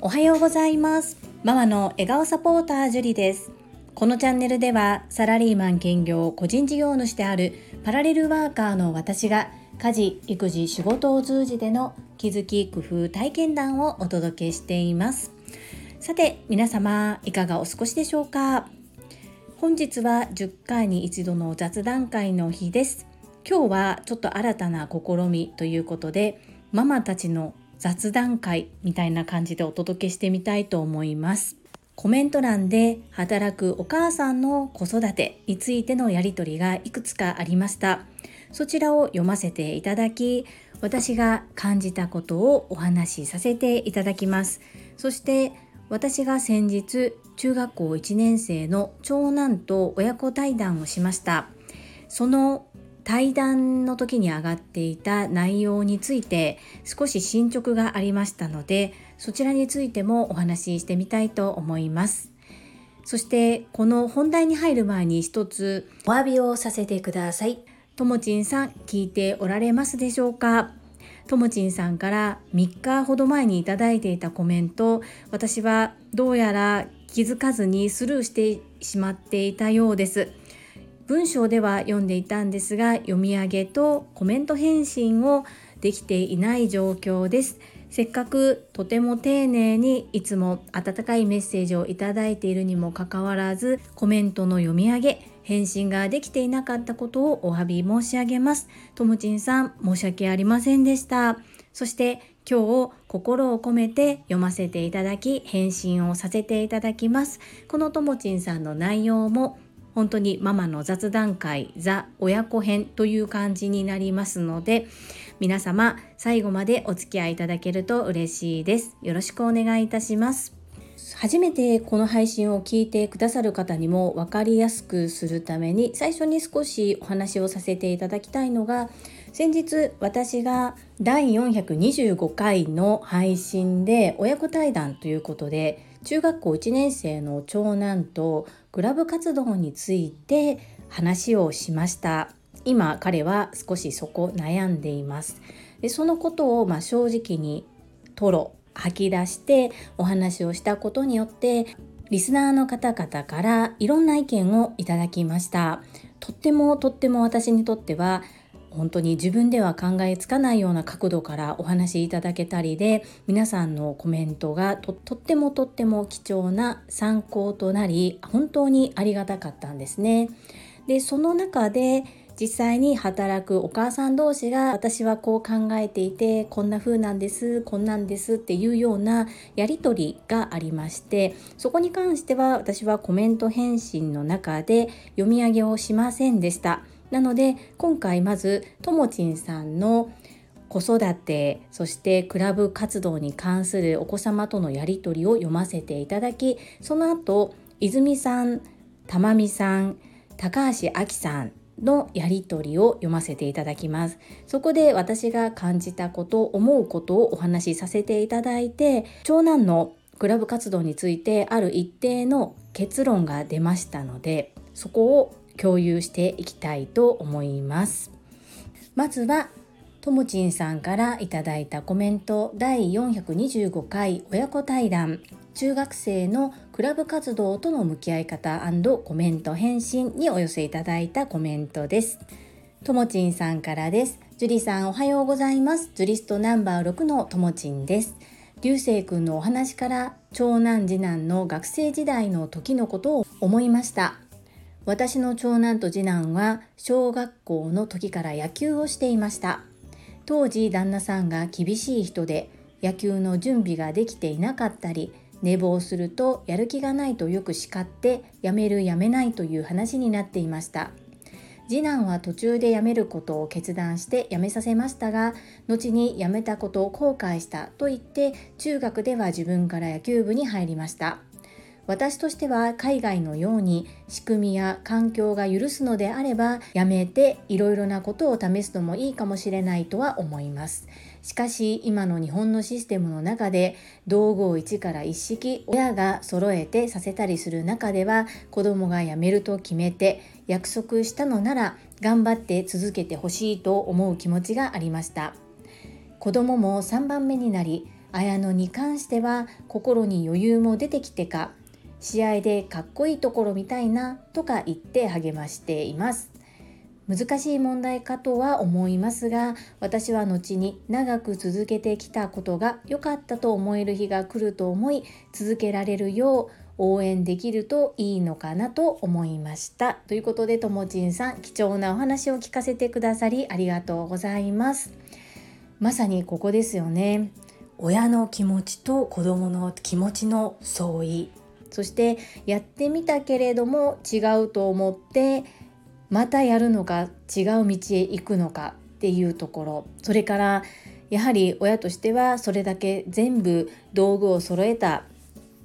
おはようございます。ママの笑顔サポータージュリです。このチャンネルではサラリーマン兼業個人事業主であるパラレルワーカーの私が家事育児仕事を通じての気づき工夫体験談をお届けしています。さて皆様いかがお過ごしでしょうか？本日は10回に一度の雑談会の日です。今日はちょっと新たな試みということでママたちの雑談会みたいな感じでお届けしてみたいと思います。コメント欄で働くお母さんの子育てについてのやり取りがいくつかありました。そちらを読ませていただき私が感じたことをお話しさせていただきます。そして私が先日中学校1年生の長男と親子対談をしました。その対談の時に上がっていた内容について少し進捗がありましたのでそちらについてもお話ししてみたいと思います。そしてこの本題に入る前に一つお詫びをさせてください。ともちんさん聞いておられますでしょうか？ともちんさんから3日ほど前にいただいていたコメント私はどうやら気づかずにスルーしてしまっていたようです。文章では読んでいたんですが読み上げとコメント返信をできていない状況です。せっかくとても丁寧にいつも温かいメッセージをいただいているにもかかわらずコメントの読み上げ返信ができていなかったことをお詫び申し上げます。ともちんさん申し訳ありませんでした。そして今日心を込めて読ませていただき返信をさせていただきます。このともちんさんの内容も本当にママの雑談会ザ親子編という感じになりますので皆様最後までお付き合いいただけると嬉しいです。よろしくお願いいたします。初めてこの配信を聞いてくださる方にも分かりやすくするために最初に少しお話をさせていただきたいのが先日私が第425回の配信で親子対談ということで中学校1年生の長男とクラブ活動について話をしました。今彼は少しそこ悩んでいます。でそのことをま正直に吐露吐き出してお話をしたことによってリスナーの方々からいろんな意見をいただきました。とってもとっても私にとっては本当に自分では考えつかないような角度からお話しいただけたりで皆さんのコメントがとってもとっても貴重な参考となり本当にありがたかったんですね。でその中で実際に働くお母さん同士が私はこう考えていてこんな風なんですこんなんですっていうようなやり取りがありましてそこに関しては私はコメント返信の中で読み上げをしませんでした。なので今回まずともちんさんの子育てそしてクラブ活動に関するお子様とのやり取りを読ませていただきその後泉さん玉美さん高橋亜紀さんのやり取りを読ませていただきます。そこで私が感じたこと思うことをお話しさせていただいて長男のクラブ活動についてある一定の結論が出ましたのでそこを共有していきたいと思います。まずはともちんさんからいただいたコメント。第425回親子対談。中学生のクラブ活動との向き合い方コメント返信にお寄せいただいたコメントです。ともちんさんからです。ジュリさんおはようございます。ジュリストナンバー6のともちんです。流星くんのお話から長男次男の学生時代の時のことを思いました。私の長男と次男は小学校の時から野球をしていました。当時旦那さんが厳しい人で野球の準備ができていなかったり寝坊するとやる気がないとよく叱ってやめるやめないという話になっていました。次男は途中で辞めることを決断して辞めさせましたが後に辞めたことを後悔したと言って中学では自分から野球部に入りました。私としては海外のように仕組みや環境が許すのであればやめていろいろなことを試すのもいいかもしれないとは思います。しかし今の日本のシステムの中で道具を一から一式親が揃えてさせたりする中では子供が辞めると決めて約束したのなら頑張って続けてほしいと思う気持ちがありました。子供も3番目になり綾乃に関しては心に余裕も出てきてか試合でかっこいいところ見たいなとか言って励ましています。難しい問題かとは思いますが私は後に長く続けてきたことが良かったと思える日が来ると思い続けられるよう応援できるといいのかなと思いました。ということでともちんさん貴重なお話を聞かせてくださりありがとうございます。まさにここですよね。親の気持ちと子供の気持ちの相違。そしてやってみたけれども違うと思ってまたやるのか違う道へ行くのかっていうところ。それからやはり親としてはそれだけ全部道具を揃えた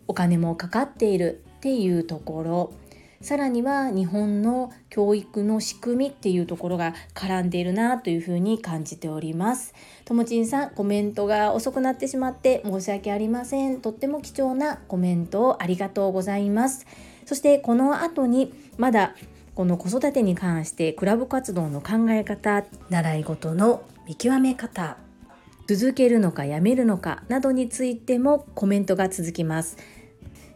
お金もかかっているっていうところ。さらには日本の教育の仕組みっていうところが絡んでいるなというふうに感じております。ともちんさんコメントが遅くなってしまって申し訳ありません。とっても貴重なコメントをありがとうございます。そしてこの後にまだこの子育てに関してクラブ活動の考え方習い事の見極め方続けるのかやめるのかなどについてもコメントが続きます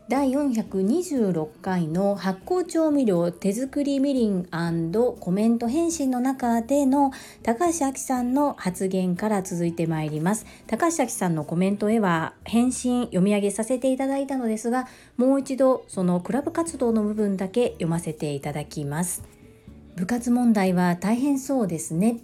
第426回の発酵調味料手作りみりんコメント返信の中での高橋明さんの発言から続いてまいります。高橋明さんのコメントへは返信読み上げさせていただいたのですがもう一度そのクラブ活動の部分だけ読ませていただきます。部活問題は大変そうですね。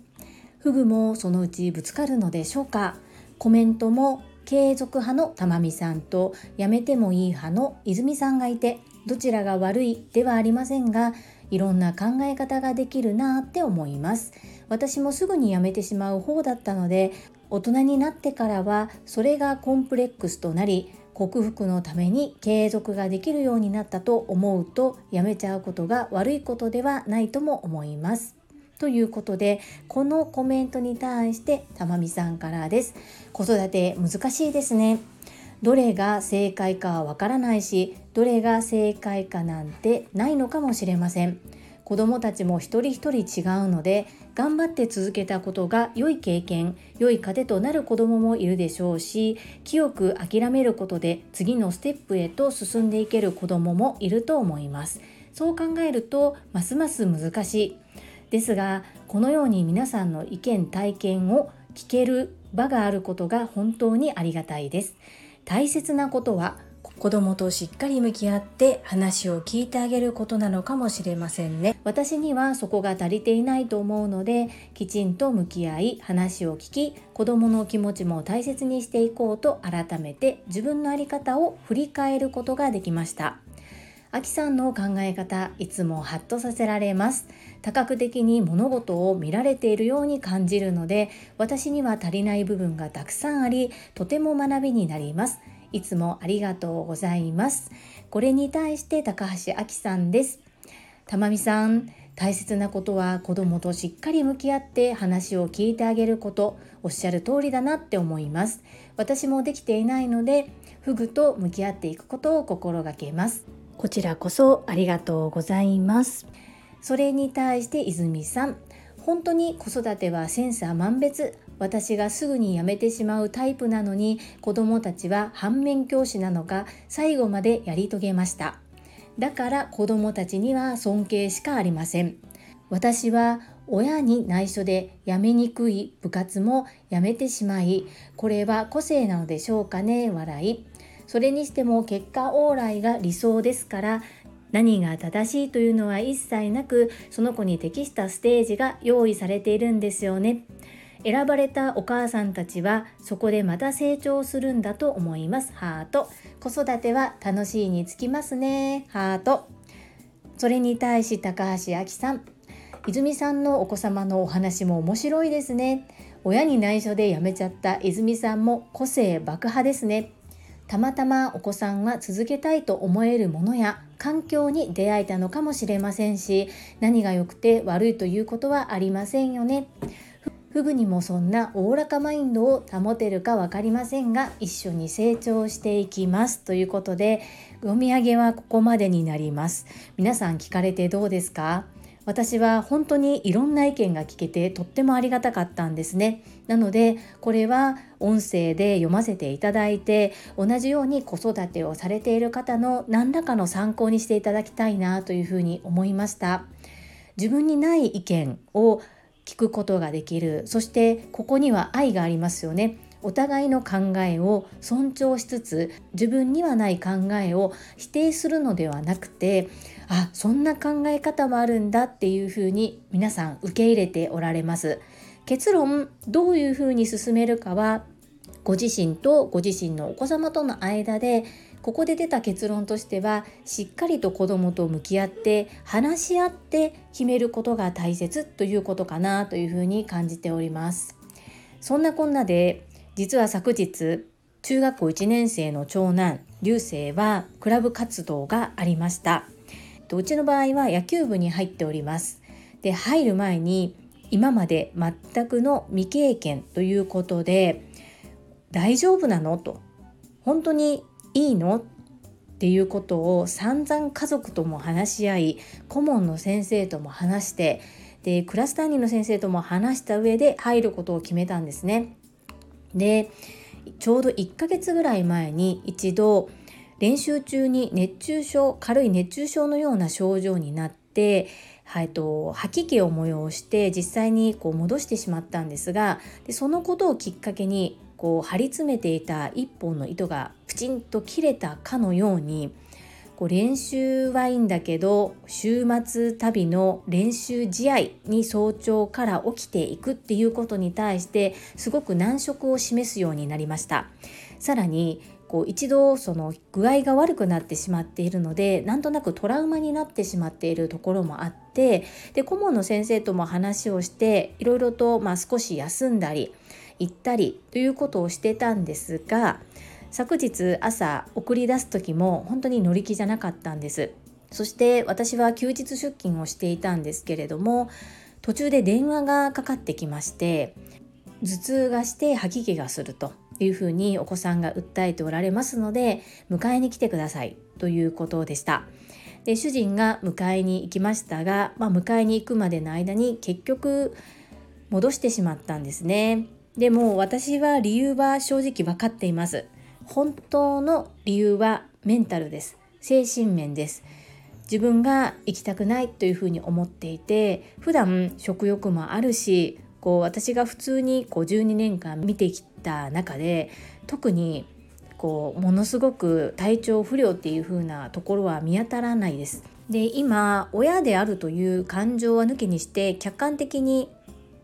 フグもそのうちぶつかるのでしょうか？コメントも継続派の玉美さんとやめてもいい派の泉さんがいてどちらが悪いではありませんがいろんな考え方ができるなって思います。私もすぐにやめてしまう方だったので大人になってからはそれがコンプレックスとなり克服のために継続ができるようになったと思うとやめちゃうことが悪いことではないとも思います。ということでこのコメントに対してたまみさんからです。子育て難しいですね。どれが正解かはわからないしどれが正解かなんてないのかもしれません。子どもたちも一人一人違うので頑張って続けたことが良い経験良い糧となる子どももいるでしょうし清く諦めることで次のステップへと進んでいける子どももいると思います。そう考えるとますます難しい。ですがこのように皆さんの意見体験を聞ける場があることが本当にありがたいです。大切なことは子供としっかり向き合って話を聞いてあげることなのかもしれませんね。私にはそこが足りていないと思うのできちんと向き合い話を聞き子供の気持ちも大切にしていこうと改めて自分の在り方を振り返ることができました。あきさんの考え方いつもハッとさせられます。多角的に物事を見られているように感じるので私には足りない部分がたくさんありとても学びになります。いつもありがとうございます。これに対して高橋あきさんです。たまみさん大切なことは子供としっかり向き合って話を聞いてあげること。おっしゃる通りだなって思います。私もできていないのでフグと向き合っていくことを心がけます。こちらこそありがとうございます。それに対して泉さん本当に子育てはセンサー万別。私がすぐに辞めてしまうタイプなのに子供たちは反面教師なのか最後までやり遂げました。だから子供たちには尊敬しかありません。私は親に内緒で辞めにくい部活も辞めてしまいこれは個性なのでしょうかね笑い。それにしても結果往来が理想ですから何が正しいというのは一切なくその子に適したステージが用意されているんですよね。選ばれたお母さんたちはそこでまた成長するんだと思います。ハート。子育ては楽しいにつきますね。ハート。それに対し高橋明さん。泉さんのお子様のお話も面白いですね。親に内緒で辞めちゃった泉さんも個性爆破ですね。たまたまお子さんは続けたいと思えるものや環境に出会えたのかもしれませんし何が良くて悪いということはありませんよね。フグにもそんなおおらかマインドを保てるか分かりませんが一緒に成長していきます。ということで読み上げはここまでになります。皆さん聞かれてどうですか？私は本当にいろんな意見が聞けてとってもありがたかったんですね。なのでこれは音声で読ませていただいて同じように子育てをされている方の何らかの参考にしていただきたいなというふうに思いました。自分にない意見を聞くことができるそしてここには愛がありますよね。お互いの考えを尊重しつつ自分にはない考えを否定するのではなくてあそんな考え方もあるんだっていうふうに皆さん受け入れておられます。結論どういうふうに進めるかはご自身とご自身のお子様との間でここで出た結論としてはしっかりと子どもと向き合って話し合って決めることが大切ということかなというふうに感じております。そんなこんなで実は昨日中学校1年生の長男流星はクラブ活動がありました。とうちの場合は野球部に入っております。で入る前に今まで全くの未経験ということで大丈夫なの？と。本当にいいの？っていうことを散々家族とも話し合い顧問の先生とも話してでクラス担任の先生とも話した上で入ることを決めたんですね。でちょうど1ヶ月ぐらい前に一度練習中に熱中症軽い熱中症のような症状になって、はい、と吐き気を催して実際にこう戻してしまったんですがでそのことをきっかけにこう張り詰めていた一本の糸がプチンと切れたかのようにこう練習はいいんだけど週末旅の練習試合に早朝から起きていくっていうことに対してすごく難色を示すようになりました。さらにこう一度その具合が悪くなってしまっているのでなんとなくトラウマになってしまっているところもあってで顧問の先生とも話をしていろいろとまあ少し休んだり行ったりということをしてたんですが昨日朝送り出す時も本当に乗り気じゃなかったんです。そして私は休日出勤をしていたんですけれども途中で電話がかかってきまして頭痛がして吐き気がすると。いうふうにお子さんが訴えておられますので迎えに来てくださいということでした。で主人が迎えに行きましたが、まあ、迎えに行くまでの間に結局戻してしまったんですね。でも私は理由は正直分かっています。本当の理由はメンタルです。精神面です。自分が行きたくないというふうに思っていて普段食欲もあるしこう私が普通にこう12年間見てきた中で特にこうものすごく体調不良っていう風なところは見当たらないです。で今親であるという感情は抜きにして客観的に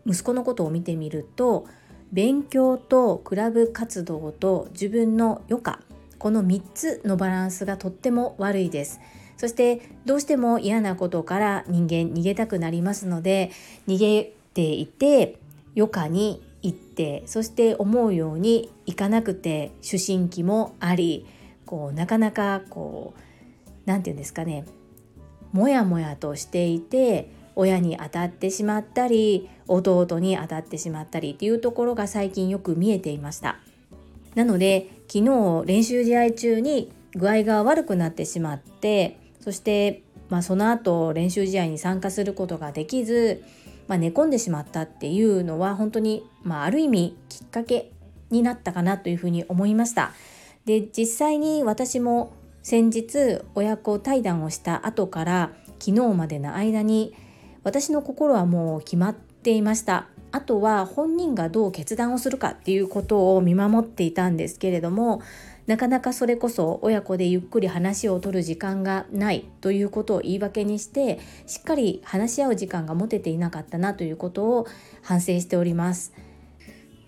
息子のことを見てみると勉強とクラブ活動と自分の余暇この3つのバランスがとっても悪いですそしてどうしても嫌なことから人間逃げたくなりますので逃げていて余暇に行ってそして思うようにいかなくて思春期もありこうなかなかこう何て言うんですかねもやもやとしていて親に当たってしまったり弟に当たってしまったりっていうところが最近よく見えていました。なので昨日練習試合中に具合が悪くなってしまってそして、まあ、その後練習試合に参加することができず、まあ、寝込んでしまったっていうのは本当に、まあ、ある意味きっかけになったかなというふうに思いました。で実際に私も先日親子対談をした後から昨日までの間に私の心はもう決まっていました。あとは本人がどう決断をするかっていうことを見守っていたんですけれどもなかなかそれこそ親子でゆっくり話を取る時間がないということを言い訳にしてしっかり話し合う時間が持てていなかったなということを反省しております。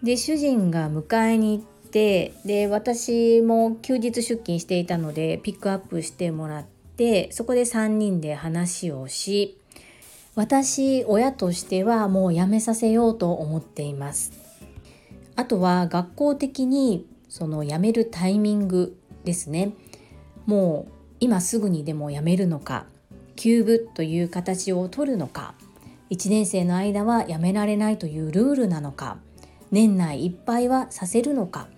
で主人が迎えに行ってで私も休日出勤していたのでピックアップしてもらってそこで3人で話をし私親としてはもうやめさせようと思っていますあとは学校的にその辞めるタイミングですねもう今すぐにでも辞めるのか休部という形を取るのか1年生の間は辞められないというルールなのか年内いっぱいはさせるのか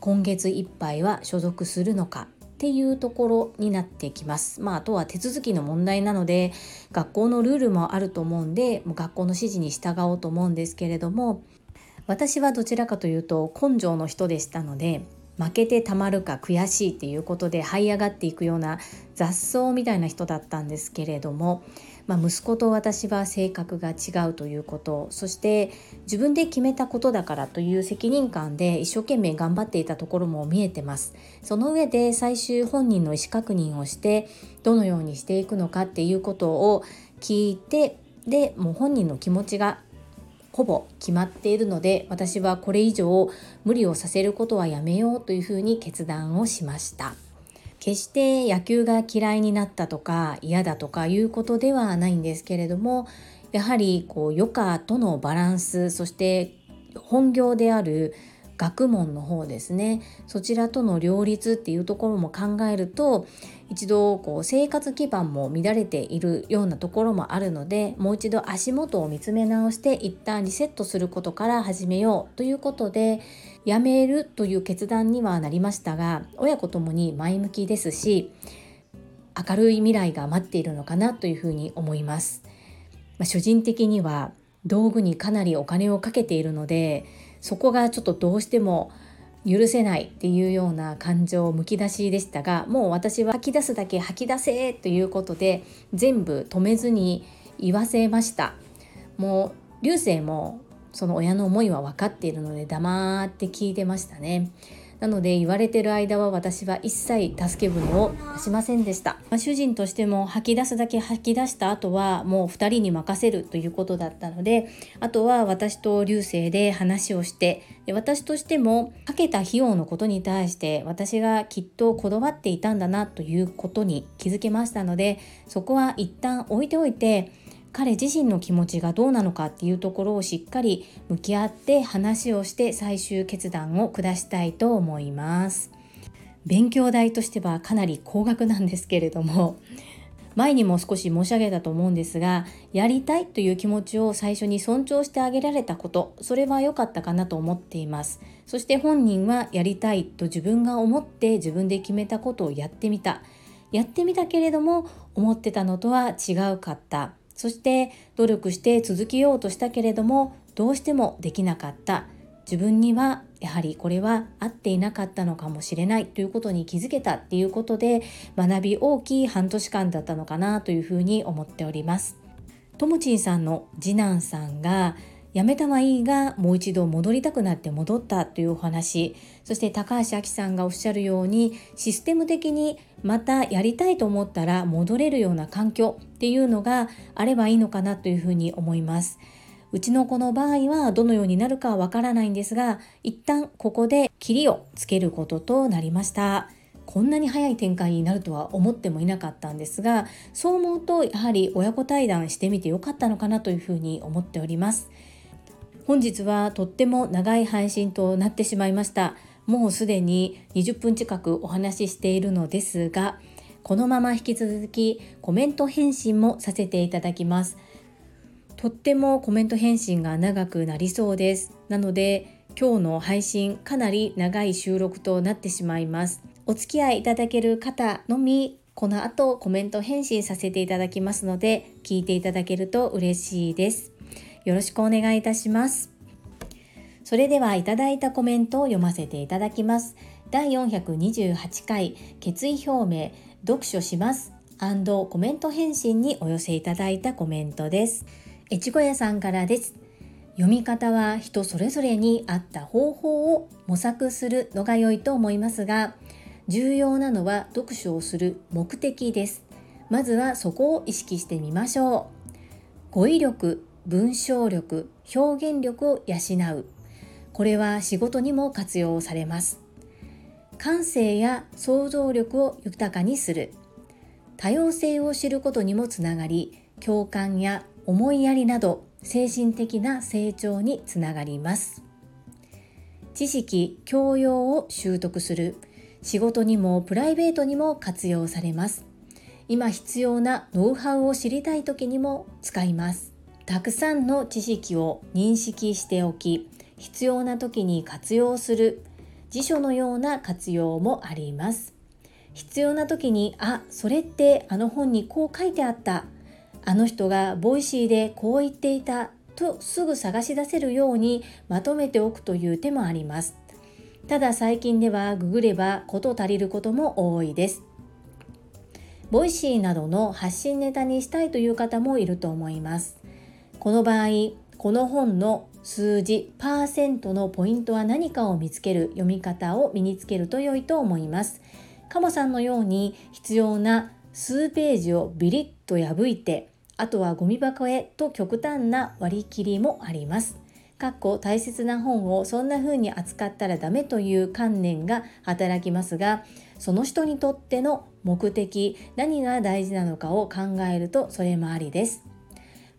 今月いっぱいは所属するのかっていうところになってきます。まあ、あとは手続きの問題なので学校のルールもあると思うんでもう学校の指示に従おうと思うんですけれども私はどちらかというと根性の人でしたので負けてたまるか悔しいっていうことで這い上がっていくような雑草みたいな人だったんですけれどもまあ、息子と私は性格が違うということそして自分で決めたことだからという責任感で一生懸命頑張っていたところも見えてます。その上で最終本人の意思確認をしてどのようにしていくのかっていうことを聞いてでもう本人の気持ちがほぼ決まっているので私はこれ以上無理をさせることはやめようというふうに決断をしました。決して野球が嫌いになったとか嫌だとかいうことではないんですけれどもやはりこう余暇とのバランスそして本業である学問の方ですねそちらとの両立っていうところも考えると一度こう生活基盤も乱れているようなところもあるのでもう一度足元を見つめ直して一旦リセットすることから始めようということでやめるという決断にはなりましたが親子ともに前向きですし明るい未来が待っているのかなというふうに思います。まあ、主人的には道具にかなりお金をかけているのでそこがちょっとどうしても許せないっていうような感情をむき出しでしたがもう私は吐き出すだけ吐き出せということで全部止めずに言わせました。もう流星もその親の思いは分かっているので黙って聞いてましたね。なので言われてる間は私は一切助け舟をしませんでした、まあ、主人としても吐き出すだけ吐き出した後はもう2人に任せるということだったのであとは私と流星で話をしてで私としてもかけた費用のことに対して私がきっとこだわっていたんだなということに気づけましたのでそこは一旦置いておいて彼自身の気持ちがどうなのかっていうところをしっかり向き合って話をして最終決断を下したいと思います。勉強代としてはかなり高額なんですけれども 前にも少し申し上げたと思うんですがやりたいという気持ちを最初に尊重してあげられたことそれは良かったかなと思っています。そして本人はやりたいと自分が思って自分で決めたことをやってみた。やってみたけれども思ってたのとは違うかった。そして努力して続けようとしたけれどもどうしてもできなかった。自分にはやはりこれは合っていなかったのかもしれない。ということに気づけたっていうことで学び大きい半年間だったのかなというふうに思っております。ともちんさんの次男さんが辞めたはいいがもう一度戻りたくなって戻ったというお話。そして高橋亜紀さんがおっしゃるようにシステム的にまたやりたいと思ったら戻れるような環境っていうのがあればいいのかなというふうに思います。うちの子の場合はどのようになるかはわからないんですが一旦ここで切りをつけることとなりました。こんなに早い展開になるとは思ってもいなかったんですがそう思うとやはり親子対談してみてよかったのかなというふうに思っております。本日はとっても長い配信となってしまいましたもうすでに20分近くお話ししているのですがこのまま引き続きコメント返信もさせていただきます。とってもコメント返信が長くなりそうです。なので今日の配信かなり長い収録となってしまいます。お付き合いいただける方のみこの後コメント返信させていただきますので聞いていただけると嬉しいです。よろしくお願いいたします。それではいただいたコメントを読ませていただきます。第428回決意表明読書しますコメント返信にお寄せいただいたコメントです。越後屋さんからです。読み方は人それぞれに合った方法を模索するのが良いと思いますが、重要なのは読書をする目的です。まずはそこを意識してみましょう。語彙力、文章力表現力を養うこれは仕事にも活用されます。感性や想像力を豊かにする。多様性を知ることにもつながり共感や思いやりなど精神的な成長につながります。知識教養を習得する。仕事にもプライベートにも活用されます。今必要なノウハウを知りたい時にも使います。たくさんの知識を認識しておき必要な時に活用する。辞書のような活用もあります。必要な時にあそれってあの本にこう書いてあった。あの人が Voicy でこう言っていた。とすぐ探し出せるようにまとめておくという手もあります。ただ最近ではググればこと足りることも多いです。 Voicy などの発信ネタにしたいという方もいると思います。この場合この本の数字パーセントのポイントは何かを見つける読み方を身につけると良いと思います。カモさんのように必要な数ページをビリッと破いてあとはゴミ箱へと極端な割り切りもあります。かっこ大切な本をそんな風に扱ったらダメという観念が働きますがその人にとっての目的何が大事なのかを考えるとそれもありです。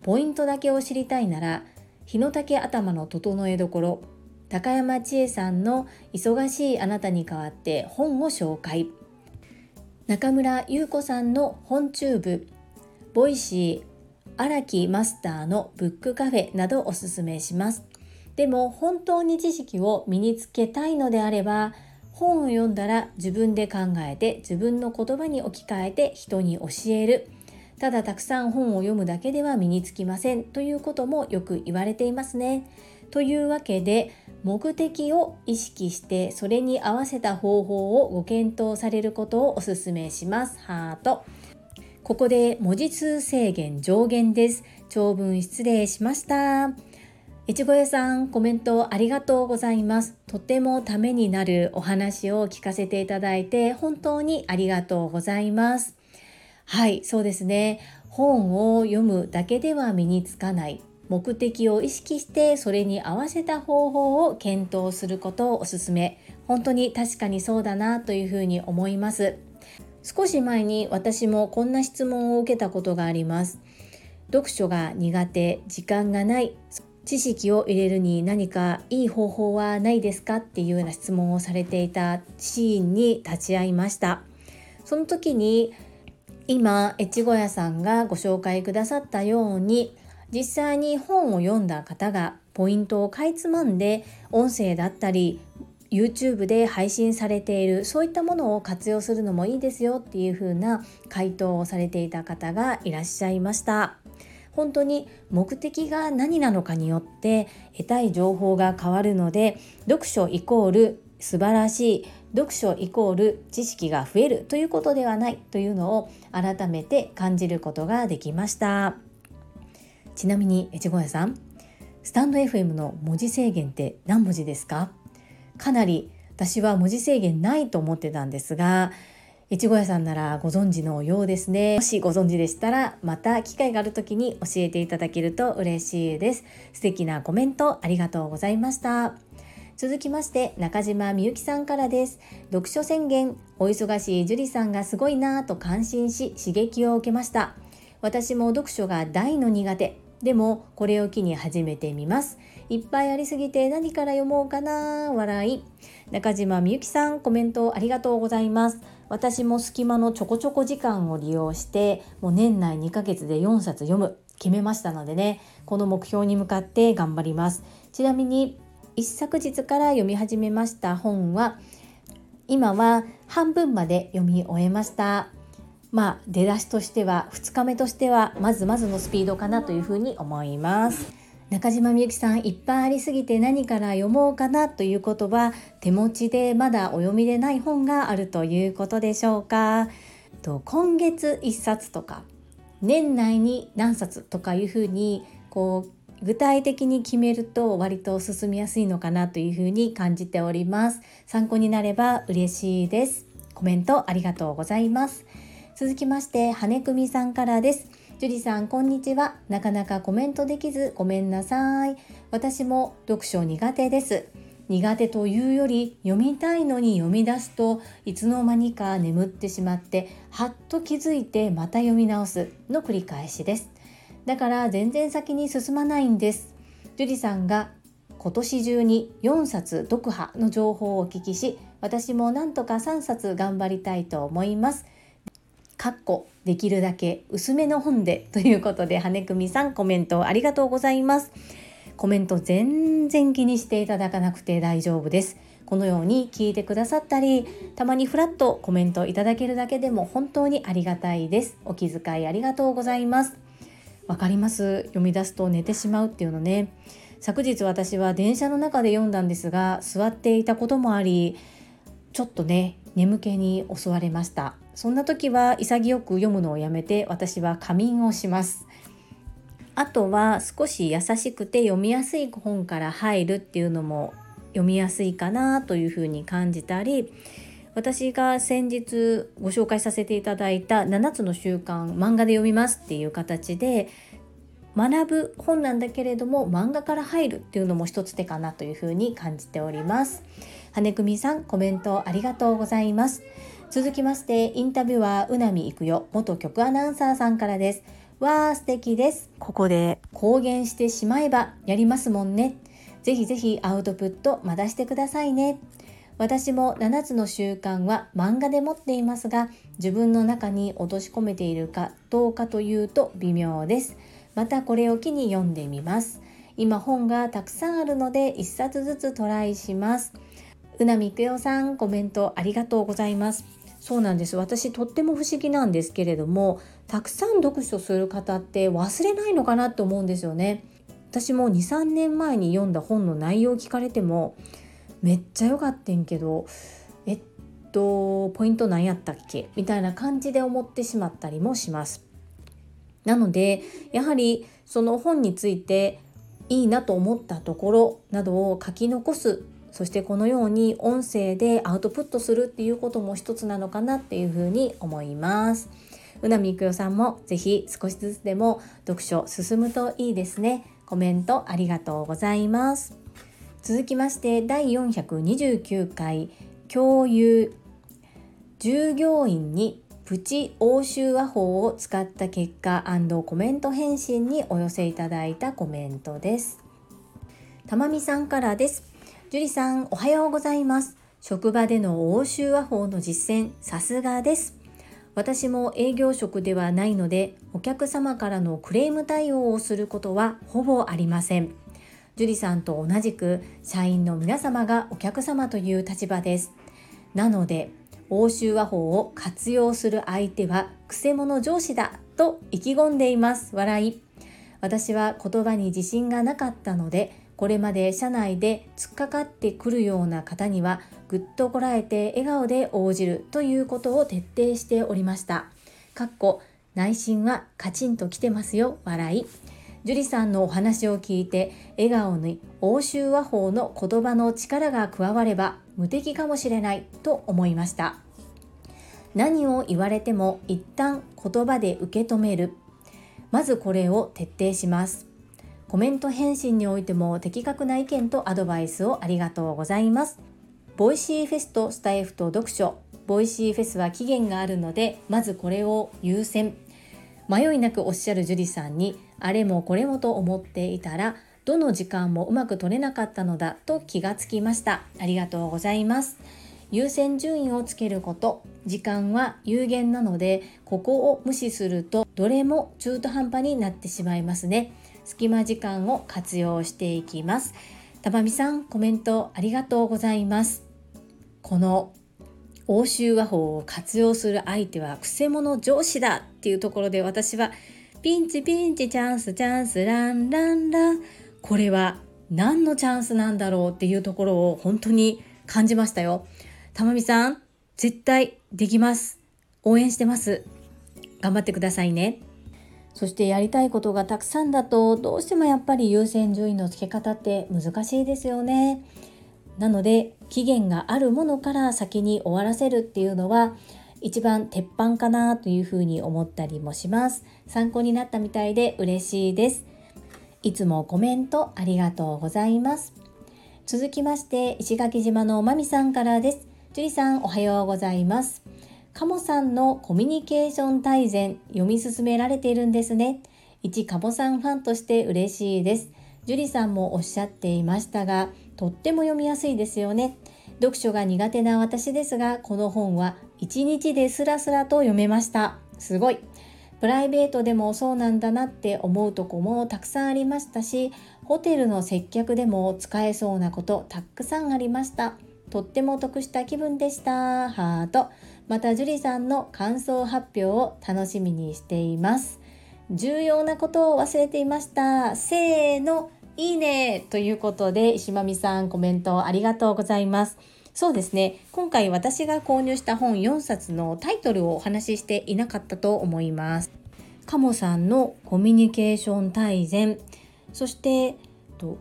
ポイントだけを知りたいなら日の竹頭の整えどころ。高山千恵さんの忙しいあなたに代わって本を紹介。中村優子さんの本 TUBE。 Voicy 荒木マスターのブックカフェなどおすすめします。でも本当に知識を身につけたいのであれば本を読んだら自分で考えて自分の言葉に置き換えて人に教える。ただたくさん本を読むだけでは身につきませんということもよく言われていますね。というわけで目的を意識してそれに合わせた方法をご検討されることをお勧めします。ハートここで文字数制限上限です。長文失礼しました。いちご屋さん、コメントありがとうございます。とてもためになるお話を聞かせていただいて、本当にありがとうございます。はい、そうですね。本を読むだけでは身につかない。目的を意識してそれに合わせた方法を検討することをおすすめ。本当に確かにそうだなというふうに思います。少し前に私もこんな質問を受けたことがあります。読書が苦手、時間がない、知識を入れるに何かいい方法はないですかっていうような質問をされていたシーンに立ち会いました。その時に今越後屋さんがご紹介くださったように実際に本を読んだ方がポイントをかいつまんで音声だったり YouTube で配信されているそういったものを活用するのもいいですよっていう風な回答をされていた方がいらっしゃいました。本当に目的が何なのかによって得たい情報が変わるので読書イコール素晴らしい読書イコール知識が増えるということではないというのを改めて感じることができました。ちなみに越後屋さんスタンド FM の文字制限って何文字ですか？かなり私は文字制限ないと思ってたんですが越後屋さんならご存知のようですね。もしご存知でしたらまた機会がある時に教えていただけると嬉しいです。素敵なコメントありがとうございました。続きまして中島みゆきさんからです。読書宣言お忙しい樹里さんがすごいなぁと感心し刺激を受けました。私も読書が大の苦手。でもこれを機に始めてみます。いっぱいありすぎて何から読もうかな笑い。中島みゆきさんコメントありがとうございます。私も隙間のちょこちょこ時間を利用してもう年内2ヶ月で4冊読む。決めましたのでねこの目標に向かって頑張ります。ちなみに一昨日から読み始めました本は今は半分まで読み終えました。まあ出だしとしては2日目としてはまずまずのスピードかなというふうに思います。中島みゆきさんいっぱいありすぎて何から読もうかなということは手持ちでまだお読みでない本があるということでしょうか。と今月1冊とか年内に何冊とかいうふうにこう具体的に決めると割と進みやすいのかなというふうに感じております。参考になれば嬉しいです。コメントありがとうございます。続きまして羽組さんからです。ジュリさんこんにちは。なかなかコメントできずごめんなさい。私も読書苦手です。苦手というより読みたいのに読み出すといつの間にか眠ってしまってはっと気づいてまた読み直すの繰り返しです。だから全然先に進まないんです。ジュリさんが今年中に4冊読破の情報をお聞きし私もなんとか3冊頑張りたいと思います。かっこできるだけ薄めの本でということで羽組さんコメントありがとうございます。コメント全然気にしていただかなくて大丈夫です。このように聞いてくださったりたまにフラッとコメントいただけるだけでも本当にありがたいです。お気遣いありがとうございます。わかります。読み出すと寝てしまうっていうのね。昨日私は電車の中で読んだんですが座っていたこともありちょっとね眠気に襲われました。そんな時は潔く読むのをやめて私は仮眠をします。あとは少し優しくて読みやすい本から入るっていうのも読みやすいかなというふうに感じたり私が先日ご紹介させていただいた7つの習慣漫画で読みますっていう形で学ぶ本なんだけれども漫画から入るっていうのも一つ手かなというふうに感じております。羽久美さんコメントありがとうございます。続きましてインタビュアーうなみいくよ元局アナウンサーさんからです。わー素敵です。ここで公言してしまえばやりますもんね。ぜひぜひアウトプットまだしてくださいね。私も7つの習慣は漫画で持っていますが自分の中に落とし込めているかどうかというと微妙です。またこれを機に読んでみます。今本がたくさんあるので1冊ずつトライします。うなみくよさんコメントありがとうございます。そうなんです私とっても不思議なんですけれどもたくさん読書する方って忘れないのかなって思うんですよね。私も23年前に読んだ本の内容を聞かれてもめっちゃ良かったんけどえっとポイント何やったっけ？みたいな感じで思ってしまったりもします。なのでやはりその本についていいなと思ったところなどを書き残すそしてこのように音声でアウトプットするっていうことも一つなのかなっていうふうに思います。うなみいくよさんもぜひ少しずつでも読書進むといいですね。コメントありがとうございます。続きまして第429回共有従業員にプチ欧州和法を使った結果コメント返信にお寄せいただいたコメントです。たまみさんからです。樹里さんおはようございます。職場での欧州和法の実践さすがです。私も営業職ではないのでお客様からのクレーム対応をすることはほぼありません樹里さんと同じく社員の皆様がお客様という立場ですなので欧州和法を活用する相手はくせ者上司だと意気込んでいます笑い私は言葉に自信がなかったのでこれまで社内で突っかかってくるような方にはぐっとこらえて笑顔で応じるということを徹底しておりました。かっこ内心はカチンときてますよ笑い。樹里さんのお話を聞いて笑顔に欧州和法の言葉の力が加われば無敵かもしれないと思いました何を言われても一旦言葉で受け止めるまずこれを徹底しますコメント返信においても的確な意見とアドバイスをありがとうございます。 Voicy フェスとスタエフと読書。 Voicy フェスは期限があるので、まずこれを優先。迷いなくおっしゃる樹里さんに、あれもこれもと思っていたら、どの時間もうまく取れなかったのだと気がつきました。ありがとうございます。優先順位をつけること。時間は有限なので、ここを無視すると、どれも中途半端になってしまいますね。隙間時間を活用していきます。たばみさん、コメントありがとうございます。この欧州和法を活用する相手はくせ者上司だっていうところで私はピンチピンチチャンスチャンスランランランこれは何のチャンスなんだろうっていうところを本当に感じましたよ。たまみさん、絶対できます。応援してます。頑張ってくださいね。そしてやりたいことがたくさんだとどうしてもやっぱり優先順位の付け方って難しいですよね。なので期限があるものから先に終わらせるっていうのは一番鉄板かなというふうに思ったりもします。参考になったみたいで嬉しいです。いつもコメントありがとうございます。続きまして石垣島のまみさんからです。樹里さんおはようございます。カモさんのコミュニケーション大全読み進められているんですね。一カモさんファンとして嬉しいです。樹里さんもおっしゃっていましたが、とっても読みやすいですよね。読書が苦手な私ですが、この本は1日でスラスラと読めました。すごい。プライベートでもそうなんだなって思うとこもたくさんありましたし、ホテルの接客でも使えそうなことたくさんありました。とっても得した気分でしたハートまた樹里さんの感想発表を楽しみにしています重要なことを忘れていましたせーのいいねということで石まみさんコメントありがとうございますそうですね。今回私が購入した本4冊のタイトルをお話ししていなかったと思います。カモさんのコミュニケーション大全。そして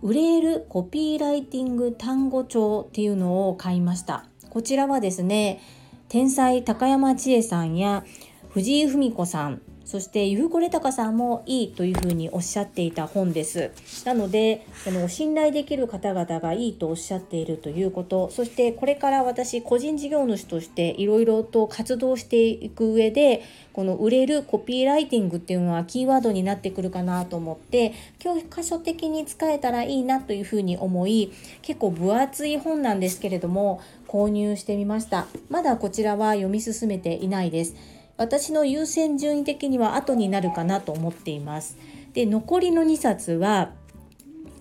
売れるコピーライティング単語帳っていうのを買いました。こちらはですね天才高山千恵さんや藤井文子さん。そしてゆふこれたかさんもいいというふうにおっしゃっていた本です。なので、その信頼できる方々がいいとおっしゃっているということ、そしてこれから私個人事業主としていろいろと活動していく上で、この売れるコピーライティングっていうのはキーワードになってくるかなと思って、教科書的に使えたらいいなというふうに思い、結構分厚い本なんですけれども、購入してみました。まだこちらは読み進めていないです。私の優先順位的には後になるかなと思っています。で残りの2冊は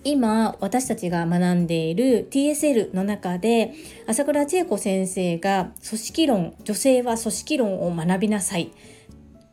今私たちが学んでいる TSL の中で朝倉千恵子先生が組織論女性は組織論を学びなさい。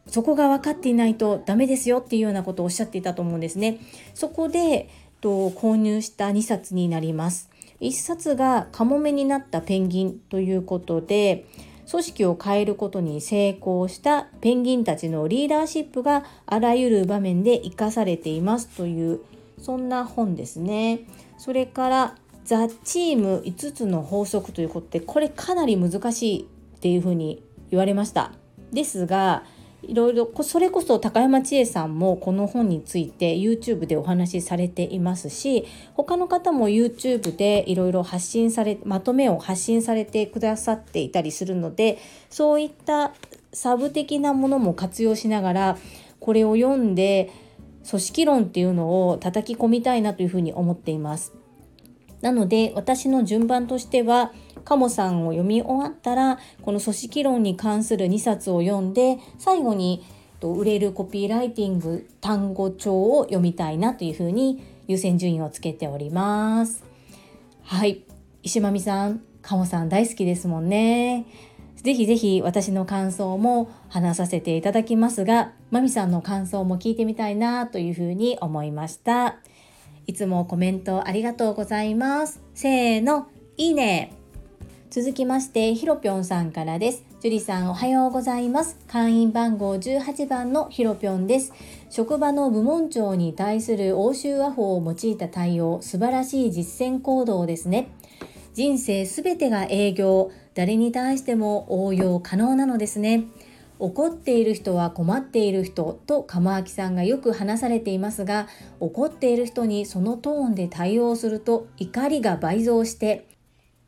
そこが分かっていないとダメですよっていうようなことをおっしゃっていたと思うんですね。そこでと購入した2冊になります。1冊がカモメになったペンギンということで組織を変えることに成功したペンギンたちのリーダーシップがあらゆる場面で生かされていますというそんな本ですね。それからザ・チーム5つの法則ということでこれかなり難しいっていうふうに言われました。ですがいろいろそれこそ高山千恵さんもこの本について YouTube でお話しされていますし他の方も YouTube でいろいろ発信されまとめを発信されてくださっていたりするのでそういったサブ的なものも活用しながらこれを読んで組織論っていうのを叩き込みたいなというふうに思っています。なので私の順番としてはカモさんを読み終わったらこの組織論に関する2冊を読んで最後に売れるコピーライティング単語帳を読みたいなというふうに優先順位をつけております。はい。石間美さん、カモさん大好きですもんね。ぜひぜひ私の感想も話させていただきますが、まみさんの感想も聞いてみたいなというふうに思いました。いつもコメントありがとうございます。せーの、いいね。続きまして、ひろぴょんさんからです。樹里さんおはようございます。会員番号18番のひろぴょんです。職場の部門長に対する欧州和法を用いた対応、素晴らしい実践行動ですね。人生すべてが営業、誰に対しても応用可能なのですね。怒っている人は困っている人と鴨明さんがよく話されていますが怒っている人にそのトーンで対応すると怒りが倍増して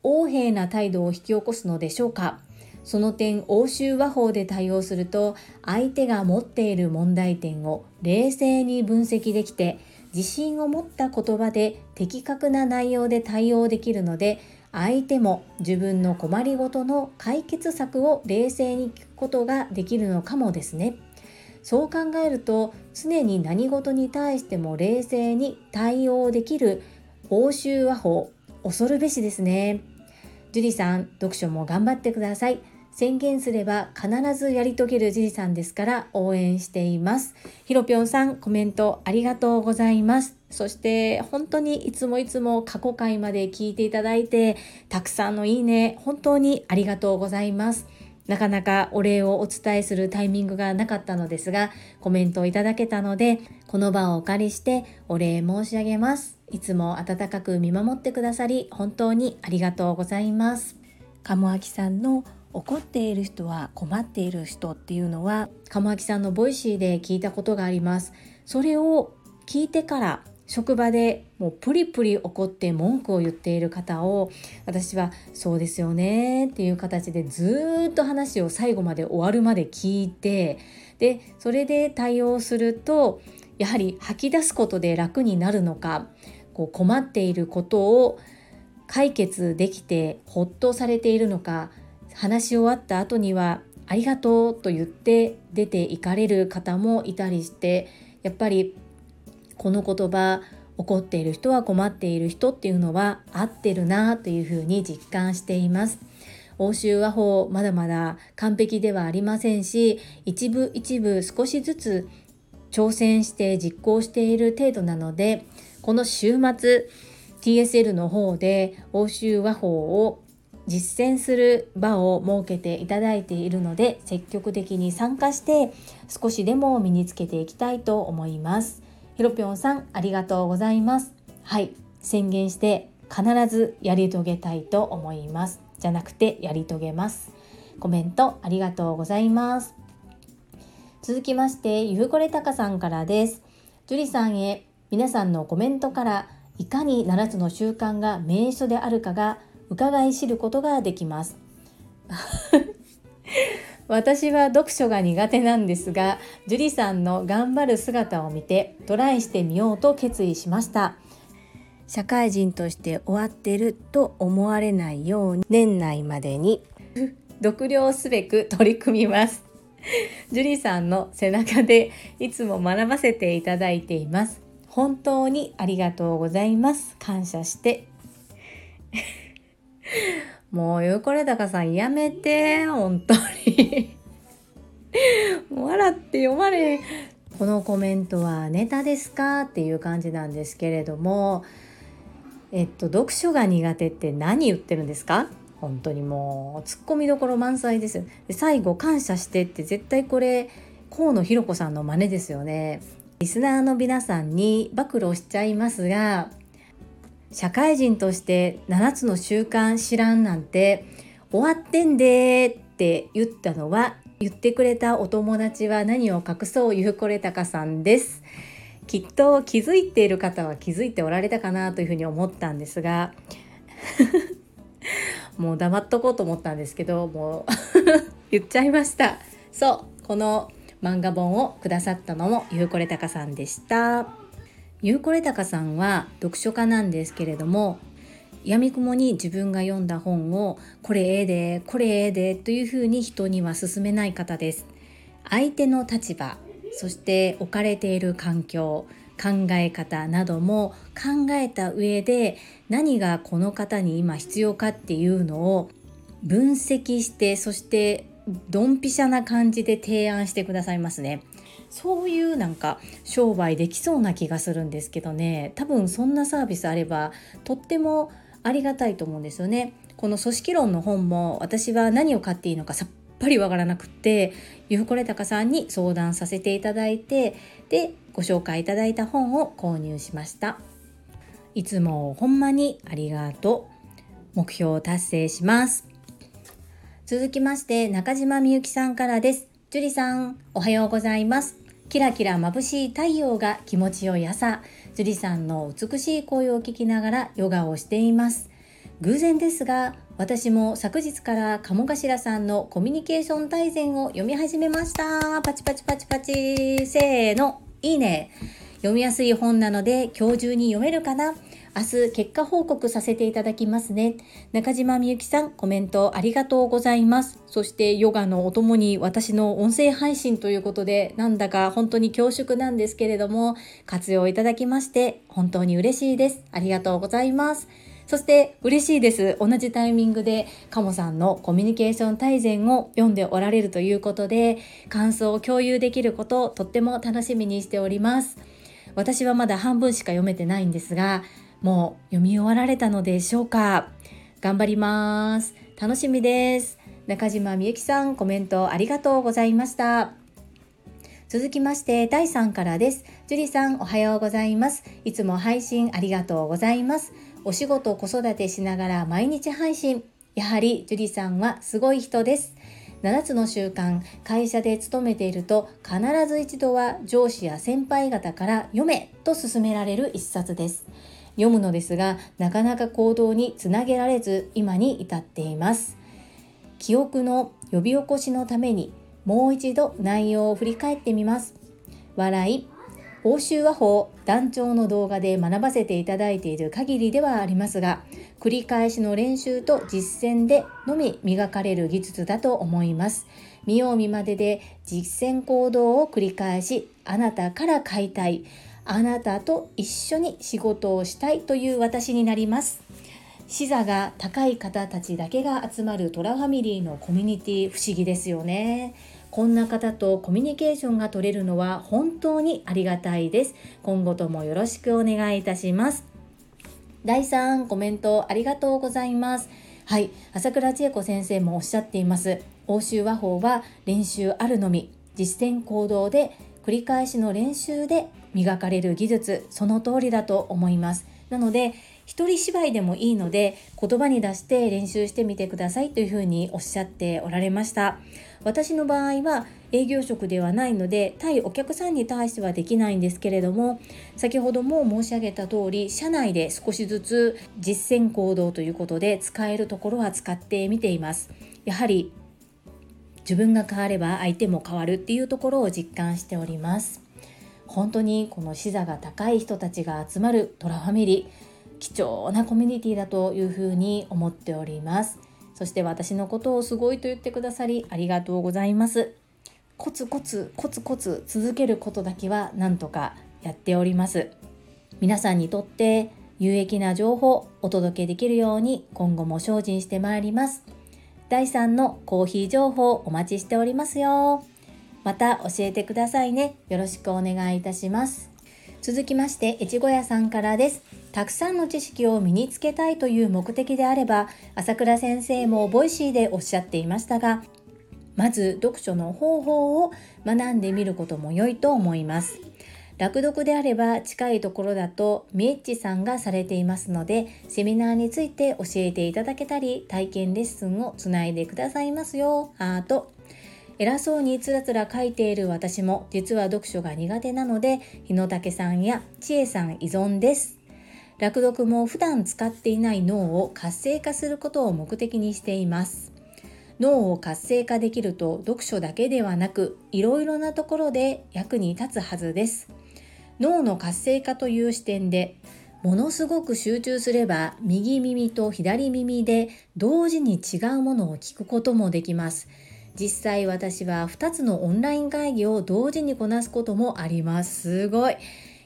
横柄な態度を引き起こすのでしょうか？その点欧州和法で対応すると相手が持っている問題点を冷静に分析できて自信を持った言葉で的確な内容で対応できるので相手も自分の困りごとの解決策を冷静に聞くことができるのかもですね。そう考えると常に何事に対しても冷静に対応できる欧州和法恐るべしですね。樹里さん、読書も頑張ってください。宣言すれば必ずやり遂げる樹里さんですから応援しています。ひろぴょんさん、コメントありがとうございます。そして本当にいつもいつも過去回まで聞いていただいて、たくさんのいいね、本当にありがとうございます。なかなかお礼をお伝えするタイミングがなかったのですが、コメントをいただけたので、この場をお借りしてお礼申し上げます。いつも温かく見守ってくださり、本当にありがとうございます。鴨明さんの怒っている人は困っている人っていうのは、鴨明さんの Voicy で聞いたことがあります。それを聞いてから職場でもうプリプリ怒って文句を言っている方を私はそうですよねっていう形でずっと話を最後まで終わるまで聞いてでそれで対応するとやはり吐き出すことで楽になるのかこう困っていることを解決できてほっとされているのか話し終わった後にはありがとうと言って出て行かれる方もいたりしてやっぱりこの言葉怒っている人は困っている人っていうのは合ってるなというふうに実感しています。欧州和法まだまだ完璧ではありませんし一部一部少しずつ挑戦して実行している程度なのでこの週末 TSL の方で欧州和法を実践する場を設けていただいているので積極的に参加して少しでも身につけていきたいと思います。ひろぴょんさんありがとうございます。はい。宣言して必ずやり遂げたいと思います。じゃなくてやり遂げます。コメントありがとうございます。続きましてゆうこれたかさんからです。樹里さんへ皆さんのコメントからいかに7つの習慣が名所であるかが伺い知ることができます。私は読書が苦手なんですが樹里さんの頑張る姿を見てトライしてみようと決意しました。社会人として終わってると思われないように年内までに 読了すべく取り組みます。樹里さんの背中でいつも学ばせていただいています。本当にありがとうございます。感謝して。もうゆうこれだかさんやめて。本当に。も う笑って読まれ。このコメントはネタですかっていう感じなんですけれども。えっと読書が苦手って何言ってるんですか？本当にもうツッコミどころ満載です。よで最後感謝してって絶対これ河野ひ子さんの真似ですよね。リスナーの皆さんに暴露しちゃいますが社会人として7つの習慣知らんなんて終わってんでって言ったのは言ってくれたお友達は何を隠そうゆうこれたかさんです。きっと気づいている方は気づいておられたかなというふうに思ったんですが もう黙っとこうと思ったんですけどもう 言っちゃいました。そうこの漫画本をくださったのもゆうこれたかさんでした。ゆうこれたかさんは読書家なんですけれどもやみくもに自分が読んだ本をこれええでこれええでというふうに人には勧めない方です。相手の立場そして置かれている環境考え方なども考えた上で何がこの方に今必要かっていうのを分析してそしてドンピシャな感じで提案してくださいますね。そういうなんか商売できそうな気がするんですけどね多分そんなサービスあればとってもありがたいと思うんですよね。この組織論の本も私は何を買っていいのかさっぱりわからなくってゆふこれたかさんに相談させていただいてでご紹介いただいた本を購入しましたいつもほんまにありがとう目標を達成します続きまして中島みゆきさんからです。樹里さんおはようございます。キラキラ眩しい太陽が気持ちよい朝。樹里さんの美しい声を聞きながらヨガをしています。偶然ですが私も昨日から鴨頭さんのコミュニケーション大全を読み始めました。パチパチパチパチ。せーの。いいね。読みやすい本なので今日中に読めるかな。明日結果報告させていただきますね中島みゆきさんコメントありがとうございますそしてヨガのお供に私の音声配信ということでなんだか本当に恐縮なんですけれども活用いただきまして本当に嬉しいですありがとうございますそして嬉しいです。同じタイミングでカモさんのコミュニケーション大全を読んでおられるということで、感想を共有できることをとっても楽しみにしております。私はまだ半分しか読めてないんですが、もう読み終わられたのでしょうか頑張ります。楽しみです。中島みゆきさん、コメントありがとうございました。続きまして、第3からです。樹里さん、おはようございます。いつも配信ありがとうございます。お仕事子育てしながら毎日配信やはり樹里さんはすごい人です7つの習慣会社で勤めていると必ず一度は上司や先輩方から読めと勧められる一冊です読むのですがなかなか行動につなげられず今に至っています。記憶の呼び起こしのためにもう一度内容を振り返ってみます。笑い欧州和法団長の動画で学ばせていただいている限りではありますが繰り返しの練習と実践でのみ磨かれる技術だと思います。見よう見までで実践行動を繰り返しあなたから買いたい。あなたと一緒に仕事をしたいという私になります。視座が高い方たちだけが集まるトラファミリーのコミュニティ不思議ですよね。こんな方とコミュニケーションが取れるのは本当にありがたいです。今後ともよろしくお願いいたします。第3コメントありがとうございます。はい。朝倉千恵子先生もおっしゃっています。欧州和法は練習あるのみ。実践行動で繰り返しの練習で磨かれる技術その通りだと思います。なので一人芝居でもいいので言葉に出して練習してみてくださいというふうにおっしゃっておられました。私の場合は営業職ではないので対お客さんに対してはできないんですけれども先ほども申し上げた通り社内で少しずつ実践行動ということで使えるところは使ってみています。やはり自分が変われば相手も変わるっていうところを実感しております。本当にこの視座が高い人たちが集まるトラファミリー貴重なコミュニティだというふうに思っております。そして私のことをすごいと言ってくださりありがとうございます。コツコツコツコツ続けることだけはなんとかやっております。皆さんにとって有益な情報お届けできるように今後も精進してまいります。第3のコーヒー情報お待ちしておりますよ。また教えてくださいね。よろしくお願いいたします。続きまして越後屋さんからです。たくさんの知識を身につけたいという目的であれば朝倉先生も Voicy でおっしゃっていましたがまず読書の方法を学んでみることも良いと思います。楽読であれば近いところだとミエッチさんがされていますのでセミナーについて教えていただけたり体験レッスンをつないでくださいますよハート偉そうにつらつら書いている私も実は読書が苦手なので日野武さんや千恵さん依存です。落読も普段使っていない脳を活性化することを目的にしています。脳を活性化できると読書だけではなくいろいろなところで役に立つはずです。脳の活性化という視点でものすごく集中すれば右耳と左耳で同時に違うものを聞くこともできます。実際私は2つのオンライン会議を同時にこなすこともあります。すごい。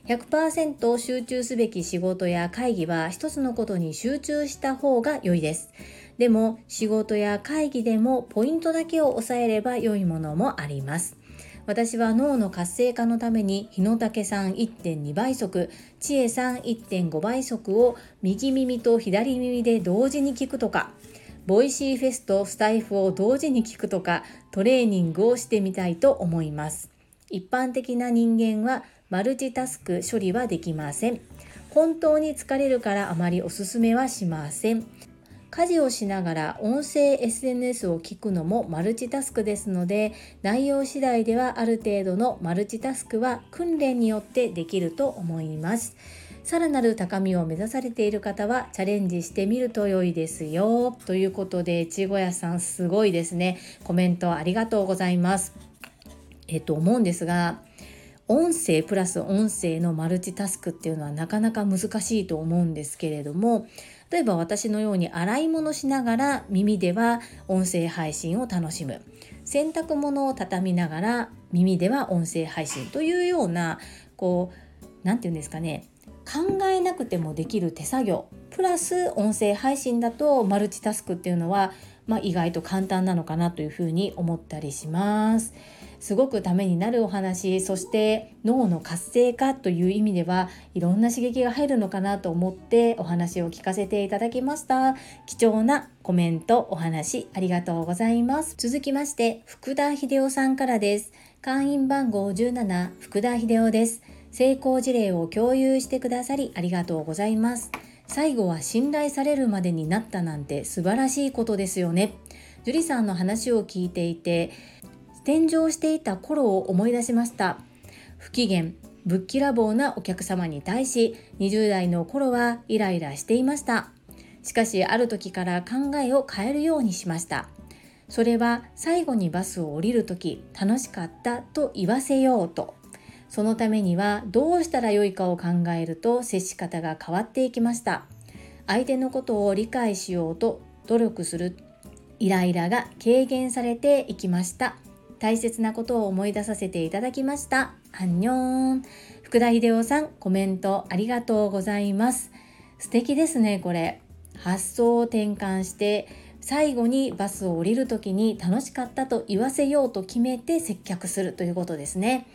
100%集中すべき仕事や会議は一つのことに集中した方が良いです。でも仕事や会議でもポイントだけを押さえれば良いものもあります。私は脳の活性化のために日野武さん1.2倍速千恵さん1.5倍速を右耳と左耳で同時に聞くとか。ボイシーフェスとスタイフを同時に聞くとかトレーニングをしてみたいと思います。一般的な人間はマルチタスク処理はできません。本当に疲れるからあまりおすすめはしません。家事をしながら音声 SNS を聞くのもマルチタスクですので内容次第ではある程度のマルチタスクは訓練によってできると思います。さらなる高みを目指されている方はチャレンジしてみると良いですよ。ということで、ちごやさんすごいですね。コメントありがとうございます。えっと、思うんですが、音声プラス音声のマルチタスクっていうのはなかなか難しいと思うんですけれども、例えば私のように洗い物しながら耳では音声配信を楽しむ。洗濯物を畳みながら耳では音声配信というような、こう、何て言うんですかね、考えなくてもできる手作業。プラス音声配信だとマルチタスクっていうのは、まあ、意外と簡単なのかなというふうに思ったりします。すごくためになるお話そして脳の活性化という意味ではいろんな刺激が入るのかなと思ってお話を聞かせていただきました。貴重なコメントお話ありがとうございます。続きまして福田秀夫さんからです。会員番号17福田秀夫です。成功事例を共有してくださりありがとうございます。最後は信頼されるまでになったなんて素晴らしいことですよね。樹里さんの話を聞いていて、天井していた頃を思い出しました。不機嫌、ぶっきらぼうなお客様に対し、20代の頃はイライラしていました。しかし、ある時から考えを変えるようにしました。それは最後にバスを降りる時楽しかったと言わせようとそのためにはどうしたらよいかを考えると接し方が変わっていきました。相手のことを理解しようと努力するイライラが軽減されていきました。大切なことを思い出させていただきました。アンニョン。福田秀夫さんコメントありがとうございます。素敵ですねこれ。発想を転換して最後にバスを降りる時に楽しかったと言わせようと決めて接客するということですね。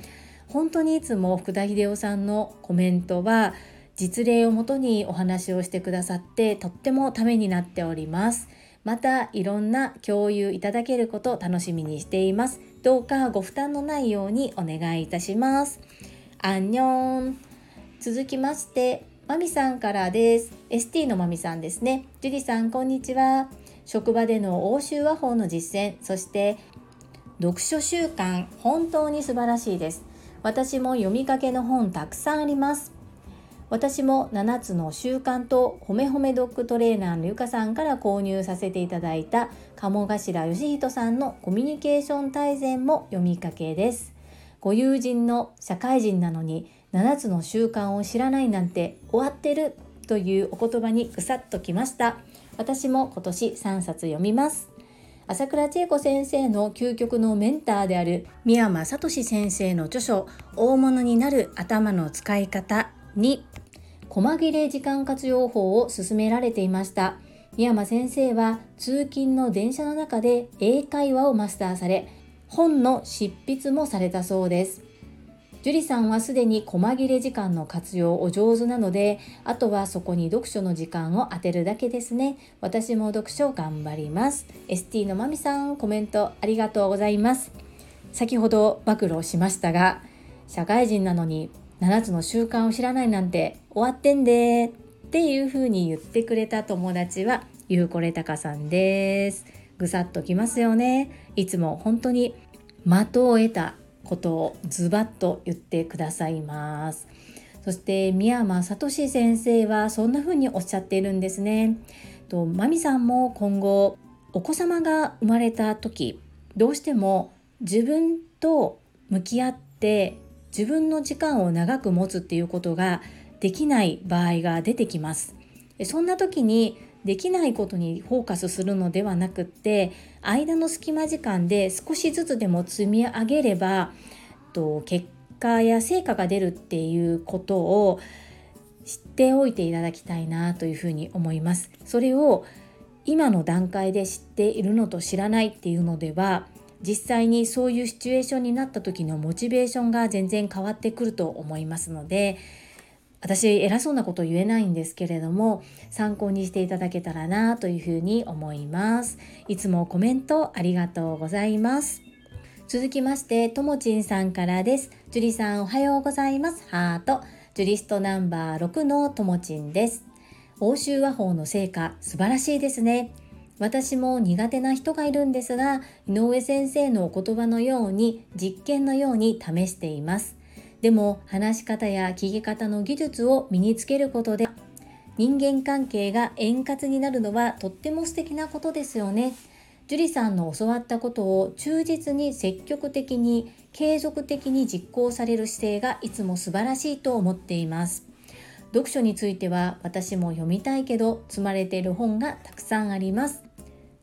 本当にいつも福田秀夫さんのコメントは実例をもとにお話をしてくださってとってもためになっております。またいろんな共有いただけることを楽しみにしています。どうかご負担のないようにお願いいたします。アンニョン。続きましてマミさんからです。ST のマミさんですね。ジュリさんこんにちは。職場での欧州和法の実践そして読書習慣本当に素晴らしいです。私も読みかけの本たくさんあります。私も7つの習慣とほめほめドッグトレーナーのゆかさんから購入させていただいた鴨頭義人さんのコミュニケーション大全も読みかけです。ご友人の社会人なのに7つの習慣を知らないなんて終わってるというお言葉にぐさっときました。私も今年3冊読みます。朝倉千恵子先生の究極のメンターである宮山聡先生の著書大物になる頭の使い方に細切れ時間活用法を勧められていました。宮山先生は通勤の電車の中で英会話をマスターされ本の執筆もされたそうです。樹里さんはすでに細切れ時間の活用お上手なのであとはそこに読書の時間を当てるだけですね。私も読書頑張ります。ST のまみさんコメントありがとうございます。先ほど暴露しましたが社会人なのに7つの習慣を知らないなんて終わってんでっていう風に言ってくれた友達はゆうこれたかさんです。ぐさっときますよね。いつも本当に的を得たことをズバッと言ってくださいます。そして宮山聡先生はそんな風におっしゃっているんですね。とマミさんも今後お子様が生まれた時どうしても自分と向き合って自分の時間を長く持つっていうことができない場合が出てきます。そんな時にできないことにフォーカスするのではなくって間の隙間時間で少しずつでも積み上げればと結果や成果が出るっていうことを知っておいていただきたいなというふうに思います。それを今の段階で知っているのと知らないっていうのでは実際にそういうシチュエーションになった時のモチベーションが全然変わってくると思いますので私偉そうなこと言えないんですけれども参考にしていただけたらなというふうに思います。いつもコメントありがとうございます。続きましてともちんさんからです。樹里さんおはようございます。ハート。ジュリストナンバー6のともちんです。欧州和法の成果素晴らしいですね。私も苦手な人がいるんですが井上先生のお言葉のように実験のように試しています。でも話し方や聞き方の技術を身につけることで人間関係が円滑になるのはとっても素敵なことですよね。樹里さんの教わったことを忠実に積極的に継続的に実行される姿勢がいつも素晴らしいと思っています。読書については私も読みたいけど積まれている本がたくさんあります。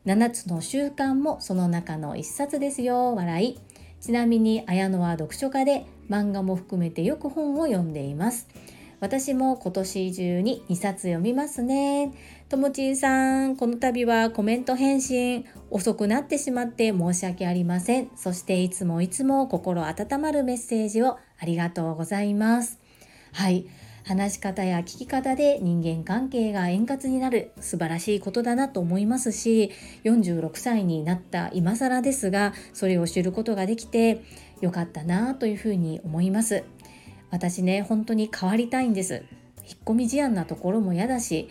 7つの習慣もその中の1冊ですよ、笑い。ちなみに綾乃は読書家で漫画も含めてよく本を読んでいます。私も今年中に2冊読みますね。ともちんさんこの度はコメント返信遅くなってしまって申し訳ありません。そしていつもいつも心温まるメッセージをありがとうございます。はい。話し方や聞き方で人間関係が円滑になる素晴らしいことだなと思いますし46歳になった今更ですがそれを知ることができてよかったなというふうに思います。私ね本当に変わりたいんです。引っ込み思案なところも嫌だし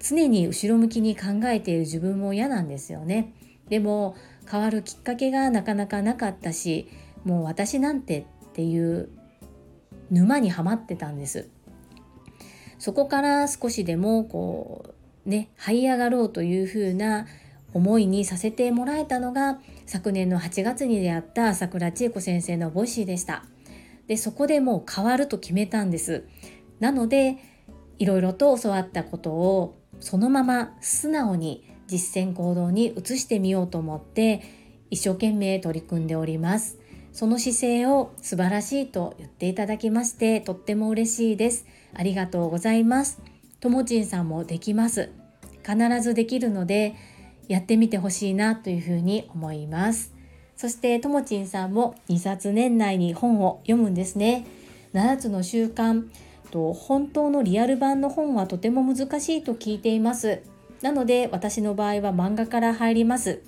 常に後ろ向きに考えている自分も嫌なんですよね。でも変わるきっかけがなかなかなかったしもう私なんてっていう沼にはまってたんです。そこから少しでもこね這い上がろうというふうな思いにさせてもらえたのが昨年の8月に出会った朝倉千恵子先生のボイシーでした。でそこでもう変わると決めたんです。なのでいろいろと教わったことをそのまま素直に実践行動に移してみようと思って一生懸命取り組んでおります。その姿勢を素晴らしいと言っていただきましてとっても嬉しいですありがとうございます。ともちんさんもできます。必ずできるのでやってみてほしいなというふうに思います。そしてともちんさんも2冊年内に本を読むんですね。7つの習慣と本当のリアル版の本はとても難しいと聞いています。なので私の場合は漫画から入ります。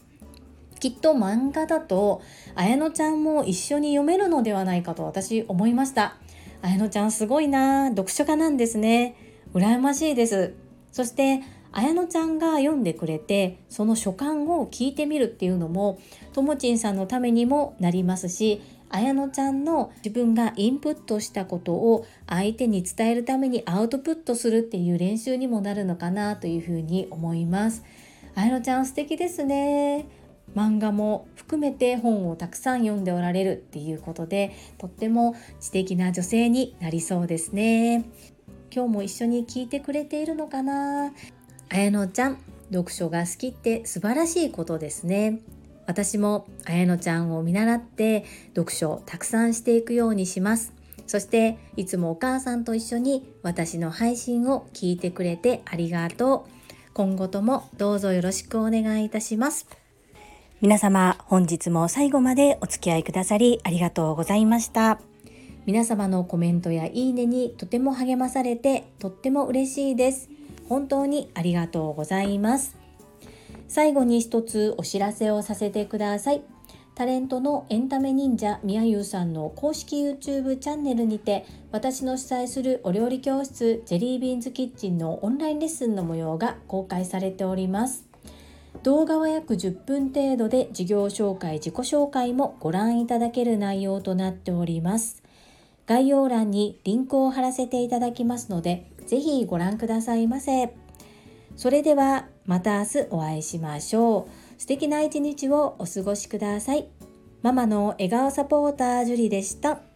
きっと漫画だと綾乃ちゃんも一緒に読めるのではないかと私思いました。綾乃ちゃんすごいな読書家なんですね。羨ましいです。そして綾乃ちゃんが読んでくれてその書簡を聞いてみるっていうのもともちんさんのためにもなりますし綾乃ちゃんの自分がインプットしたことを相手に伝えるためにアウトプットするっていう練習にもなるのかなというふうに思います。綾乃ちゃん素敵ですね。漫画も含めて本をたくさん読んでおられるっていうことでとっても知的な女性になりそうですね。今日も一緒に聞いてくれているのかな？綾乃ちゃん読書が好きって素晴らしいことですね。私も綾乃ちゃんを見習って読書をたくさんしていくようにします。そしていつもお母さんと一緒に私の配信を聞いてくれてありがとう。今後ともどうぞよろしくお願いいたします。皆様本日も最後までお付き合いくださりありがとうございました皆様のコメントやいいねにとても励まされてとっても嬉しいです本当にありがとうございます最後に一つお知らせをさせてください。タレントのエンタメ忍者みやゆうさんの公式 YouTube チャンネルにて私の主催するお料理教室ジェリービーンズキッチンのオンラインレッスンの模様が公開されております。動画は約10分程度で事業紹介、自己紹介もご覧いただける内容となっております。概要欄にリンクを貼らせていただきますので、ぜひご覧くださいませ。それではまた明日お会いしましょう。素敵な一日をお過ごしください。ママの笑顔サポータージュリでした。